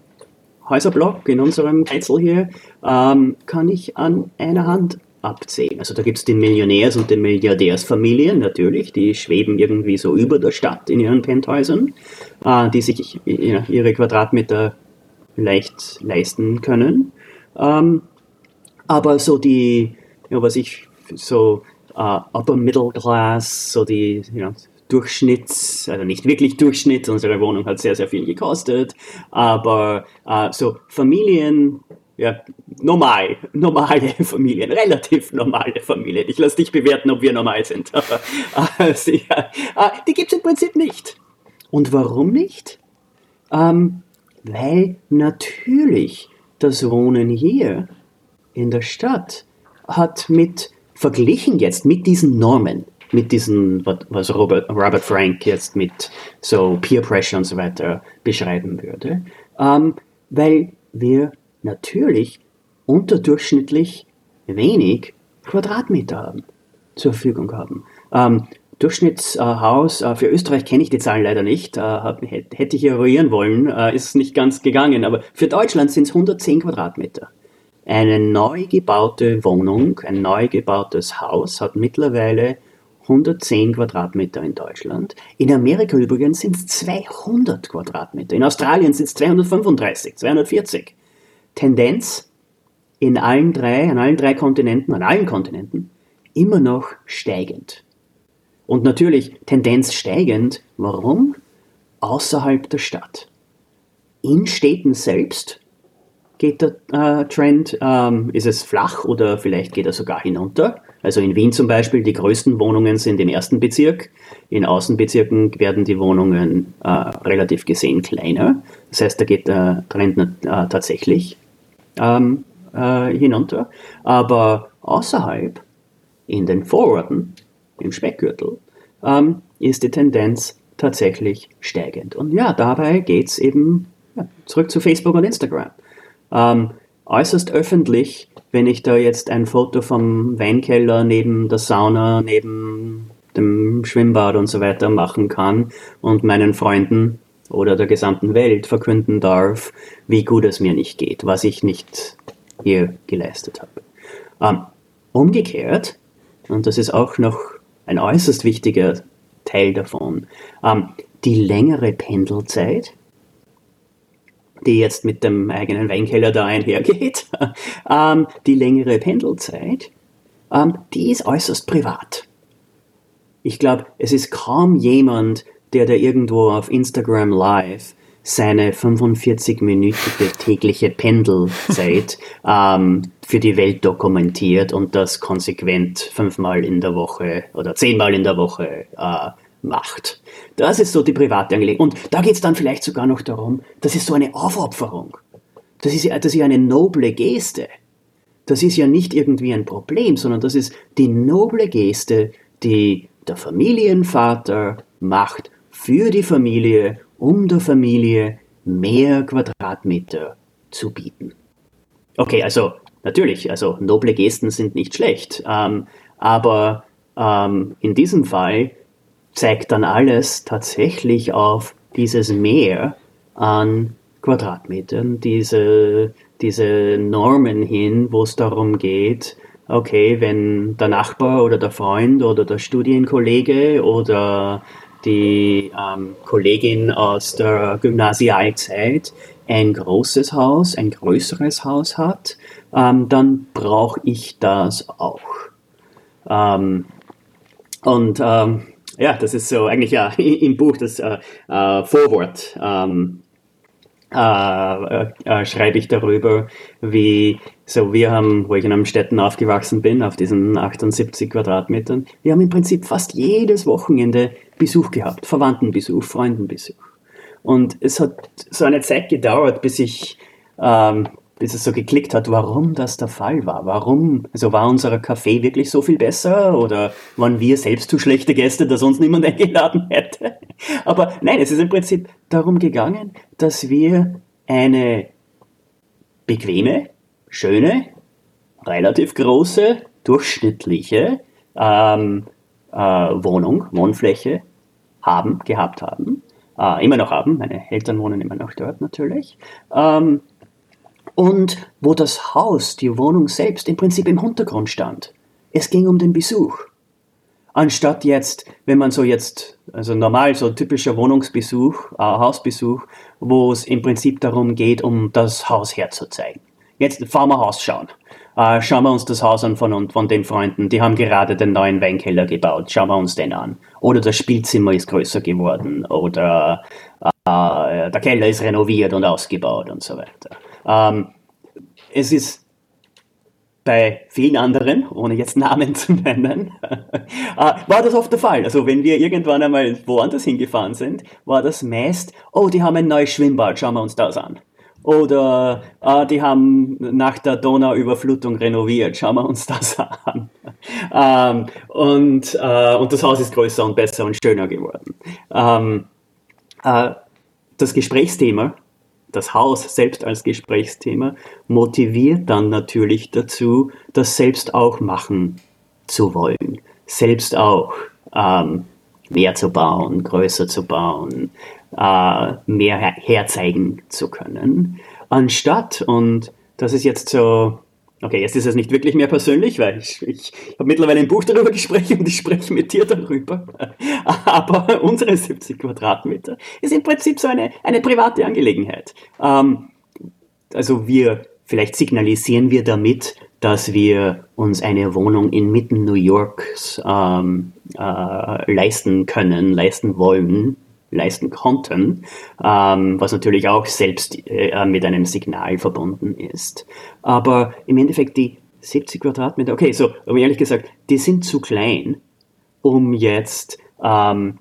S2: Häuserblock, in unserem Einzel hier, ähm, kann ich an einer Hand abzählen. Also da gibt es die Millionärs- und die Milliardärsfamilien natürlich, die schweben irgendwie so über der Stadt in ihren Penthäusern, äh, die sich ihre Quadratmeter leicht leisten können. Ähm, aber so die, ja, was ich so uh, Upper Middle Class, so die you know, Durchschnitts, also nicht wirklich Durchschnitt, unsere Wohnung hat sehr, sehr viel gekostet, aber uh, so Familien, ja, normal, normale Familien, relativ normale Familien. Ich lasse dich bewerten, ob wir normal sind, aber uh, sie, die gibt es im Prinzip nicht. Und warum nicht? Ähm, weil natürlich das Wohnen hier in der Stadt hat mit, verglichen jetzt mit diesen Normen, mit diesen, was Robert, Robert Frank jetzt mit so Peer Pressure und so weiter beschreiben würde, ähm, weil wir natürlich unterdurchschnittlich wenig Quadratmeter haben, zur Verfügung haben. Ähm, Durchschnittshaus, äh, für Österreich kenne ich die Zahlen leider nicht, äh, hätte ich eruieren wollen, äh, ist nicht ganz gegangen, aber für Deutschland sind es 110 Quadratmeter. Eine neu gebaute Wohnung, ein neu gebautes Haus hat mittlerweile 110 Quadratmeter in Deutschland. In Amerika übrigens sind es 200 Quadratmeter. In Australien sind es 235, 240. Tendenz in allen drei, an allen drei Kontinenten, an allen Kontinenten, immer noch steigend. Und natürlich Tendenz steigend. Warum? Außerhalb der Stadt. In Städten selbst geht der äh, Trend, ähm, ist es flach oder vielleicht geht er sogar hinunter. Also in Wien zum Beispiel, die größten Wohnungen sind im ersten Bezirk. In Außenbezirken werden die Wohnungen äh, relativ gesehen kleiner. Das heißt, da geht der Trend äh, tatsächlich ähm, äh, hinunter. Aber außerhalb, in den Vororten, im Speckgürtel, ähm, ist die Tendenz tatsächlich steigend. Und ja, dabei geht es eben ja, zurück zu Facebook und Instagram. Ähm, äußerst öffentlich, wenn ich da jetzt ein Foto vom Weinkeller neben der Sauna, neben dem Schwimmbad und so weiter machen kann und meinen Freunden oder der gesamten Welt verkünden darf, wie gut es mir nicht geht, was ich nicht hier geleistet habe. Ähm, umgekehrt, und das ist auch noch ein äußerst wichtiger Teil davon. Ähm, die längere Pendelzeit, die jetzt mit dem eigenen Weinkeller da einhergeht, ähm, die längere Pendelzeit, ähm, die ist äußerst privat. Ich glaube, es ist kaum jemand, der da irgendwo auf Instagram Live seine 45-minütige tägliche Pendelzeit ähm, für die Welt dokumentiert und das konsequent fünfmal in der Woche oder zehnmal in der Woche äh, macht. Das ist so die private Angelegenheit. Und da geht es dann vielleicht sogar noch darum, das ist so eine Aufopferung. Das ist, das ist ja eine noble Geste. Das ist ja nicht irgendwie ein Problem, sondern das ist die noble Geste, die der Familienvater macht für die Familie um der Familie mehr Quadratmeter zu bieten. Okay, also natürlich, also noble Gesten sind nicht schlecht, ähm, aber ähm, in diesem Fall zeigt dann alles tatsächlich auf dieses Mehr an Quadratmetern, diese, diese Normen hin, wo es darum geht, okay, wenn der Nachbar oder der Freund oder der Studienkollege oder die ähm, Kollegin aus der Gymnasialzeit ein großes Haus, ein größeres Haus hat, ähm, dann brauche ich das auch. Ähm, und ähm, ja, das ist so eigentlich ja im Buch das äh, äh, Vorwort ähm, äh, äh, schreibe ich darüber, wie so wir haben, wo ich in einem Städten aufgewachsen bin, auf diesen 78 Quadratmetern, wir haben im Prinzip fast jedes Wochenende Besuch gehabt, Verwandtenbesuch, Freundenbesuch. Und es hat so eine Zeit gedauert, bis ich, ähm, bis es so geklickt hat, warum das der Fall war. Warum, also war unser Kaffee wirklich so viel besser oder waren wir selbst zu schlechte Gäste, dass uns niemand eingeladen hätte? Aber nein, es ist im Prinzip darum gegangen, dass wir eine bequeme, schöne, relativ große, durchschnittliche ähm, äh, Wohnung, Wohnfläche haben, gehabt haben, äh, immer noch haben. Meine Eltern wohnen immer noch dort natürlich. Ähm, und wo das Haus, die Wohnung selbst im Prinzip im Hintergrund stand. Es ging um den Besuch. anstatt jetzt, wenn man so jetzt, also normal so typischer Wohnungsbesuch, äh, Hausbesuch, wo es im Prinzip darum geht, um das Haus herzuzeigen. Jetzt fahren wir Haus schauen. Äh, schauen wir uns das Haus an von, von den Freunden, die haben gerade den neuen Weinkeller gebaut. Schauen wir uns den an. Oder das Spielzimmer ist größer geworden. Oder äh, der Keller ist renoviert und ausgebaut und so weiter. Ähm, es ist bei vielen anderen, ohne jetzt Namen zu nennen, äh, war das oft der Fall. Also wenn wir irgendwann einmal woanders hingefahren sind, war das meist, oh, die haben ein neues Schwimmbad, schauen wir uns das an. Oder äh, die haben nach der Donauüberflutung renoviert, schauen wir uns das an. ähm, und, äh, und das Haus ist größer und besser und schöner geworden. Ähm, äh, das Gesprächsthema das Haus selbst als Gesprächsthema motiviert dann natürlich dazu, das selbst auch machen zu wollen, selbst auch ähm, mehr zu bauen, größer zu bauen, äh, mehr her herzeigen zu können, anstatt, und das ist jetzt so Okay, jetzt ist es nicht wirklich mehr persönlich, weil ich, ich habe mittlerweile ein Buch darüber gesprochen und ich spreche mit dir darüber. Aber unsere 70 Quadratmeter ist im Prinzip so eine, eine private Angelegenheit. Ähm, also wir, vielleicht signalisieren wir damit, dass wir uns eine Wohnung inmitten New Yorks ähm, äh, leisten können, leisten wollen, leisten konnten, ähm, was natürlich auch selbst äh, mit einem Signal verbunden ist. Aber im Endeffekt die 70 Quadratmeter, okay, so, aber ehrlich gesagt, die sind zu klein, um jetzt ähm,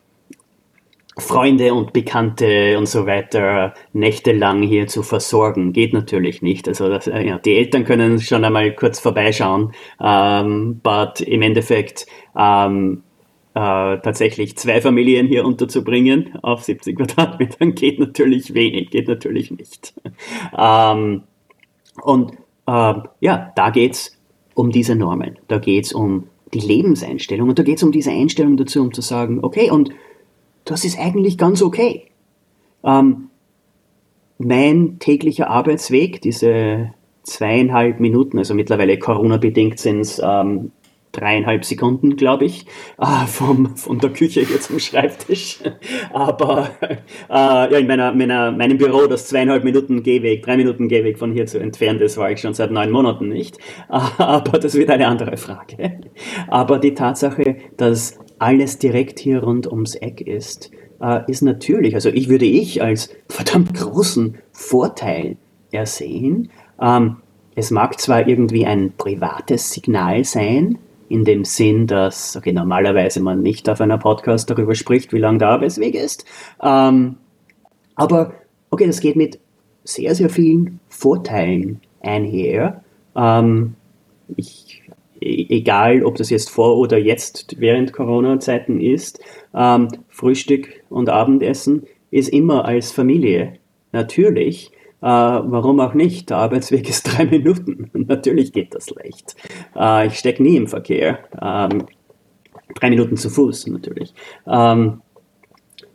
S2: Freunde und Bekannte und so weiter nächtelang hier zu versorgen. Geht natürlich nicht. Also das, äh, ja, die Eltern können schon einmal kurz vorbeischauen, ähm, but im Endeffekt ähm, äh, tatsächlich zwei Familien hier unterzubringen auf 70 Quadratmetern geht natürlich wenig, geht natürlich nicht. ähm, und äh, ja, da geht es um diese Normen, da geht es um die Lebenseinstellung und da geht es um diese Einstellung dazu, um zu sagen, okay, und das ist eigentlich ganz okay. Ähm, mein täglicher Arbeitsweg, diese zweieinhalb Minuten, also mittlerweile Corona-bedingt sind es ähm, dreieinhalb Sekunden, glaube ich, äh, vom, von der Küche hier zum Schreibtisch. Aber äh, ja, in meiner, meiner, meinem Büro, das zweieinhalb Minuten Gehweg, drei Minuten Gehweg von hier zu entfernt ist, war ich schon seit neun Monaten nicht. Aber das wird eine andere Frage. Aber die Tatsache, dass alles direkt hier rund ums Eck ist, äh, ist natürlich, also ich würde ich als verdammt großen Vorteil ersehen. Ähm, es mag zwar irgendwie ein privates Signal sein, in dem Sinn, dass, okay, normalerweise man nicht auf einer Podcast darüber spricht, wie lang der Arbeitsweg ist. Ähm, aber, okay, das geht mit sehr, sehr vielen Vorteilen einher. Ähm, ich, egal, ob das jetzt vor oder jetzt während Corona-Zeiten ist, ähm, Frühstück und Abendessen ist immer als Familie natürlich äh, warum auch nicht? Der Arbeitsweg ist drei Minuten. Natürlich geht das leicht. Äh, ich stecke nie im Verkehr. Ähm, drei Minuten zu Fuß natürlich. Ähm,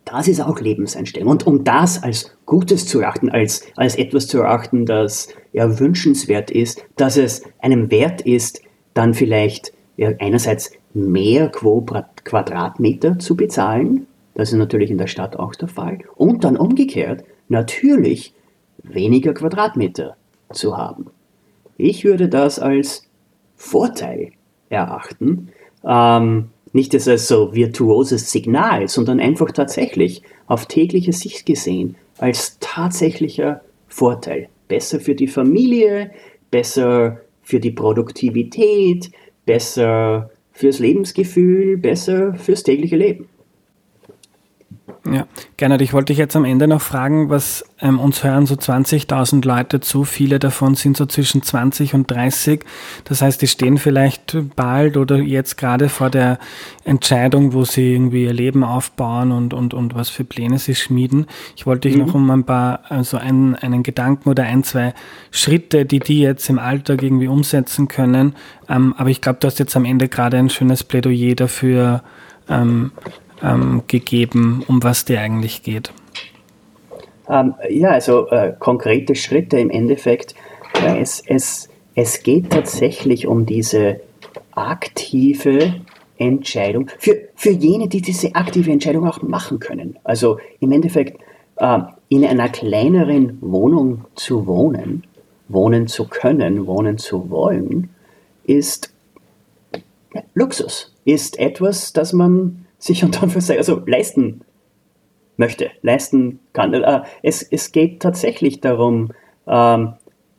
S2: das ist auch Lebenseinstellung. Und um das als Gutes zu erachten, als, als etwas zu erachten, das ja wünschenswert ist, dass es einem wert ist, dann vielleicht ja, einerseits mehr Quadratmeter zu bezahlen. Das ist natürlich in der Stadt auch der Fall. Und dann umgekehrt, natürlich weniger Quadratmeter zu haben. Ich würde das als Vorteil erachten, ähm, nicht als so virtuoses Signal, sondern einfach tatsächlich auf tägliche Sicht gesehen als tatsächlicher Vorteil. Besser für die Familie, besser für die Produktivität, besser fürs Lebensgefühl, besser fürs tägliche Leben.
S1: Ja, gerne. Ich wollte dich jetzt am Ende noch fragen, was ähm, uns hören so 20.000 Leute zu. Viele davon sind so zwischen 20 und 30. Das heißt, die stehen vielleicht bald oder jetzt gerade vor der Entscheidung, wo sie irgendwie ihr Leben aufbauen und, und, und was für Pläne sie schmieden. Ich wollte dich mhm. noch um ein paar, also einen, einen Gedanken oder ein, zwei Schritte, die die jetzt im Alltag irgendwie umsetzen können. Ähm, aber ich glaube, du hast jetzt am Ende gerade ein schönes Plädoyer dafür ähm, ähm, gegeben, um was dir eigentlich geht?
S2: Ähm, ja, also äh, konkrete Schritte im Endeffekt. Ja, es, es, es geht tatsächlich um diese aktive Entscheidung, für, für jene, die diese aktive Entscheidung auch machen können. Also im Endeffekt äh, in einer kleineren Wohnung zu wohnen, wohnen zu können, wohnen zu wollen, ist Luxus, ist etwas, das man sich unter also leisten möchte, leisten kann. Äh, es, es geht tatsächlich darum, ähm,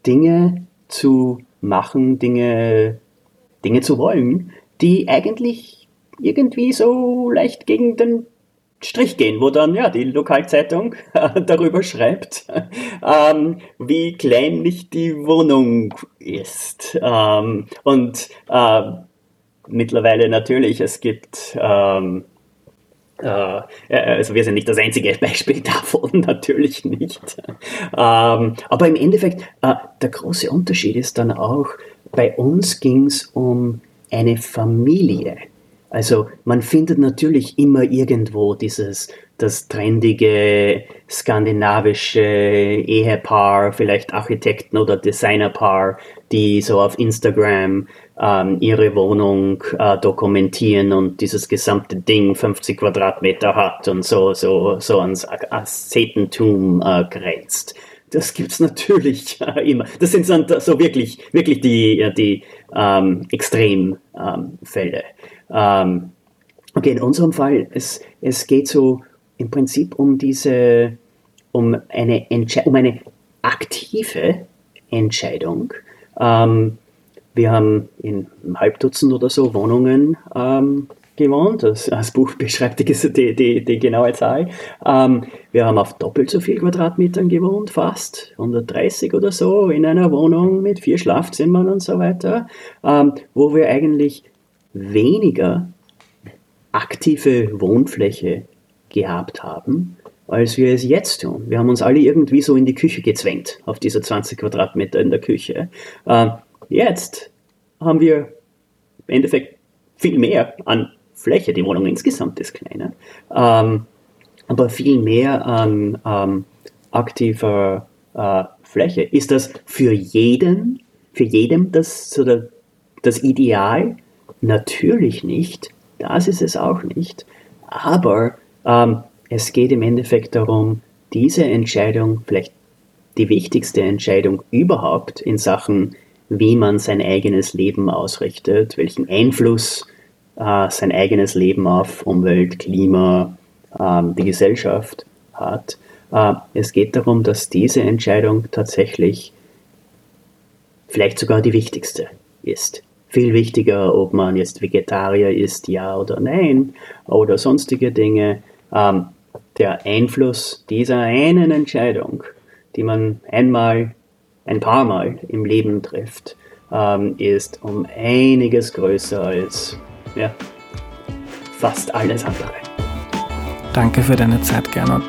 S2: Dinge zu machen, Dinge, Dinge zu wollen, die eigentlich irgendwie so leicht gegen den Strich gehen, wo dann ja die Lokalzeitung darüber schreibt, ähm, wie kleinlich die Wohnung ist. Ähm, und äh, mittlerweile natürlich, es gibt ähm, äh, äh, also wir sind nicht das einzige Beispiel davon, natürlich nicht. Ähm, aber im Endeffekt, äh, der große Unterschied ist dann auch, bei uns ging es um eine Familie. Also man findet natürlich immer irgendwo dieses das trendige skandinavische Ehepaar, vielleicht Architekten oder Designerpaar, die so auf Instagram ähm, ihre Wohnung äh, dokumentieren und dieses gesamte Ding 50 Quadratmeter hat und so so so ans Aszetentum äh, grenzt. Das gibt's natürlich äh, immer. Das sind so wirklich wirklich die die ähm, Extremfälle. Ähm, ähm, okay, in unserem Fall, es, es geht so im Prinzip um diese, um eine, Entsche um eine aktive Entscheidung. Ähm, wir haben in einem Halbdutzend oder so Wohnungen ähm, gewohnt. Das, das, Buch beschreibt die, die, die, die genaue Zahl. Ähm, wir haben auf doppelt so viel Quadratmetern gewohnt, fast 130 oder so, in einer Wohnung mit vier Schlafzimmern und so weiter, ähm, wo wir eigentlich weniger aktive Wohnfläche gehabt haben, als wir es jetzt tun. Wir haben uns alle irgendwie so in die Küche gezwängt, auf diese 20 Quadratmeter in der Küche. Äh, jetzt haben wir im Endeffekt viel mehr an Fläche. Die Wohnung insgesamt ist kleiner, ähm, aber viel mehr an ähm, aktiver äh, Fläche. Ist das für jeden, für jedem das, so das Ideal? Natürlich nicht. Das ist es auch nicht. Aber ähm, es geht im Endeffekt darum, diese Entscheidung, vielleicht die wichtigste Entscheidung überhaupt in Sachen, wie man sein eigenes Leben ausrichtet, welchen Einfluss äh, sein eigenes Leben auf Umwelt, Klima, äh, die Gesellschaft hat. Äh, es geht darum, dass diese Entscheidung tatsächlich vielleicht sogar die wichtigste ist viel wichtiger, ob man jetzt Vegetarier ist, ja oder nein, oder sonstige Dinge. Ähm, der Einfluss dieser einen Entscheidung, die man einmal, ein paar Mal im Leben trifft, ähm, ist um einiges größer als ja, fast alles andere.
S1: Danke für deine Zeit, Gernot.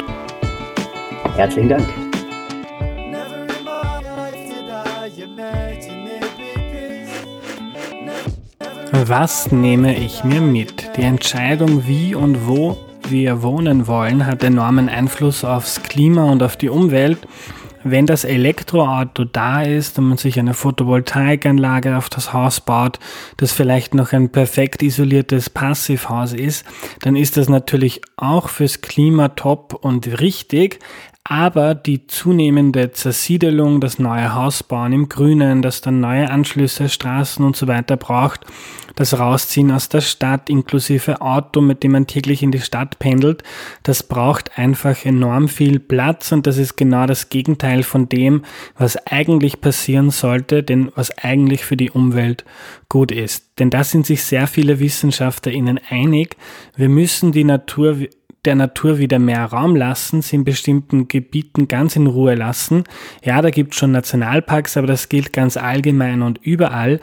S2: Herzlichen Dank.
S1: Was nehme ich mir mit? Die Entscheidung, wie und wo wir wohnen wollen, hat enormen Einfluss aufs Klima und auf die Umwelt. Wenn das Elektroauto da ist und man sich eine Photovoltaikanlage auf das Haus baut, das vielleicht noch ein perfekt isoliertes Passivhaus ist, dann ist das natürlich auch fürs Klima top und richtig, aber die zunehmende Zersiedelung, das neue Hausbauen im Grünen, das dann neue Anschlüsse, Straßen und so weiter braucht, das Rausziehen aus der Stadt inklusive Auto, mit dem man täglich in die Stadt pendelt, das braucht einfach enorm viel Platz und das ist genau das Gegenteil von dem, was eigentlich passieren sollte, denn was eigentlich für die Umwelt gut ist. Denn da sind sich sehr viele WissenschaftlerInnen einig, wir müssen die Natur der Natur wieder mehr Raum lassen, sie in bestimmten Gebieten ganz in Ruhe lassen. Ja, da gibt es schon Nationalparks, aber das gilt ganz allgemein und überall.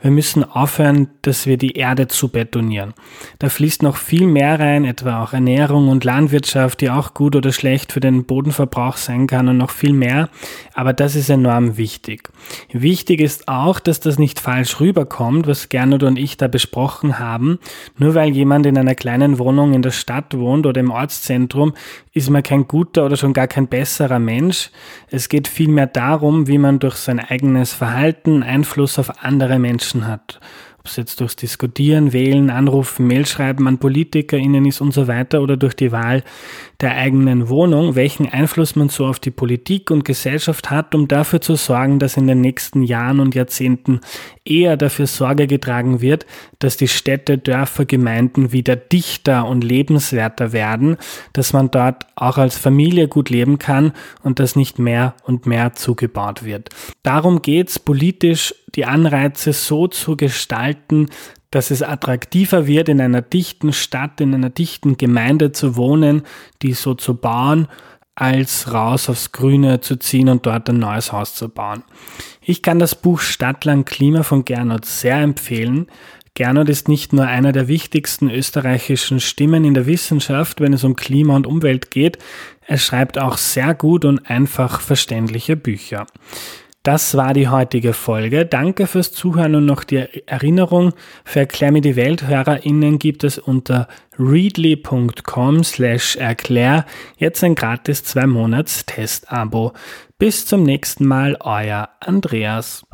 S1: Wir müssen aufhören, dass wir die Erde zu betonieren. Da fließt noch viel mehr rein, etwa auch Ernährung und Landwirtschaft, die auch gut oder schlecht für den Bodenverbrauch sein kann und noch viel mehr. Aber das ist enorm wichtig. Wichtig ist auch, dass das nicht falsch rüberkommt, was Gernot und ich da besprochen haben. Nur weil jemand in einer kleinen Wohnung in der Stadt wohnt oder im Ortszentrum, ist man kein guter oder schon gar kein besserer Mensch. Es geht vielmehr darum, wie man durch sein eigenes Verhalten Einfluss auf andere Menschen hat. Ob es jetzt durchs Diskutieren, Wählen, Anrufen, Mail schreiben an PolitikerInnen ist und so weiter oder durch die Wahl der eigenen Wohnung, welchen Einfluss man so auf die Politik und Gesellschaft hat, um dafür zu sorgen, dass in den nächsten Jahren und Jahrzehnten eher dafür Sorge getragen wird, dass die Städte, Dörfer, Gemeinden wieder dichter und lebenswerter werden, dass man dort auch als Familie gut leben kann und dass nicht mehr und mehr zugebaut wird. Darum geht's politisch, die Anreize so zu gestalten, dass es attraktiver wird, in einer dichten Stadt, in einer dichten Gemeinde zu wohnen, die so zu bauen, als raus aufs Grüne zu ziehen und dort ein neues Haus zu bauen. Ich kann das Buch Stadtland Klima von Gernot sehr empfehlen. Gernot ist nicht nur einer der wichtigsten österreichischen Stimmen in der Wissenschaft, wenn es um Klima und Umwelt geht, er schreibt auch sehr gut und einfach verständliche Bücher. Das war die heutige Folge. Danke fürs Zuhören und noch die Erinnerung. Für Erklär mir die Welt HörerInnen gibt es unter readly.com slash erklär jetzt ein gratis 2 Monats Testabo. Bis zum nächsten Mal, euer Andreas.